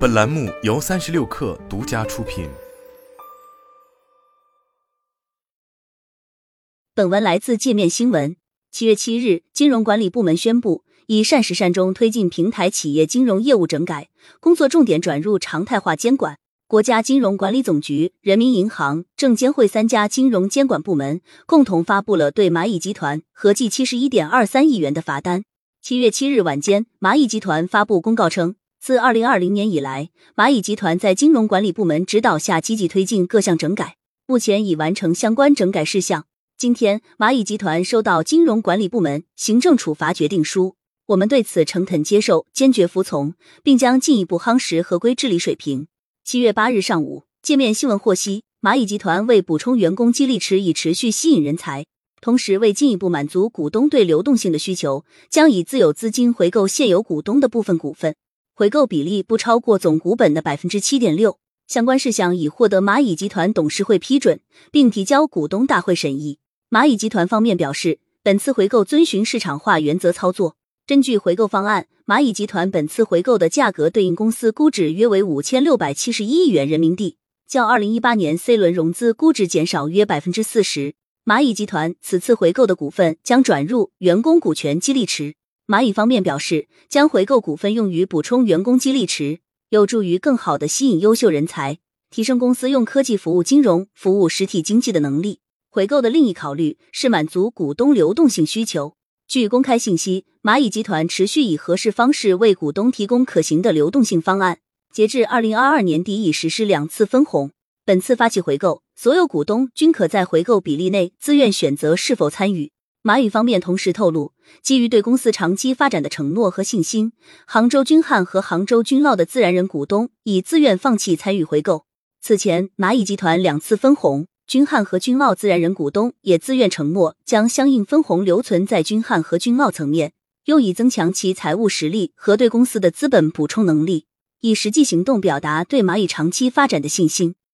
本栏目由三十六氪独家出品。本文来自界面新闻。七月七日，金融管理部门宣布，以善始善终推进平台企业金融业务整改，工作重点转入常态化监管。国家金融管理总局、人民银行、证监会三家金融监管部门共同发布了对蚂蚁集团合计七十一点二三亿元的罚单。七月七日晚间，蚂蚁集团发布公告称，自二零二零年以来，蚂蚁集团在金融管理部门指导下积极推进各项整改，目前已完成相关整改事项。今天，蚂蚁集团收到金融管理部门行政处罚决定书，我们对此诚恳接受，坚决服从，并将进一步夯实合规治理水平。七月八日上午，界面新闻获悉，蚂蚁集团为补充员工激励池，以持续吸引人才，同时为进一步满足股东对流动性的需求，将以自有资金回购现有股东的部分股份，回购比例不超过总股本的百分之七点六。相关事项已获得蚂蚁集团董事会批准，并提交股东大会审议。蚂蚁集团方面表示，本次回购遵循市场化原则操作。根据回购方案，蚂蚁集团本次回购的价格对应公司估值约为五千六百七十一亿元人民币，较二零一八年 C 轮融资估值减少约百分之四十。蚂蚁集团此次回购的股份将转入员工股权激励池。蚂蚁方面表示，将回购股份用于补充员工激励池，有助于更好的吸引优秀人才，提升公司用科技服务金融、服务实体经济的能力。回购的另一考虑是满足股东流动性需求。据公开信息，蚂蚁集团持续以合适方式为股东提供可行的流动性方案。截至二零二二年底，已实施两次分红。本次发起回购，所有股东均可在回购比例内自愿选择是否参与。蚂蚁方面同时透露，基于对公司长期发展的承诺和信心，杭州君汉和杭州君烙的自然人股东已自愿放弃参与回购。此前，蚂蚁集团两次分红。君汉和君奥自然人股东也自愿承诺，将相应分红留存在君汉和君奥层面，用以增强其财务实力和对公司的资本补充能力，以实际行动表达对蚂蚁长期发展的信心。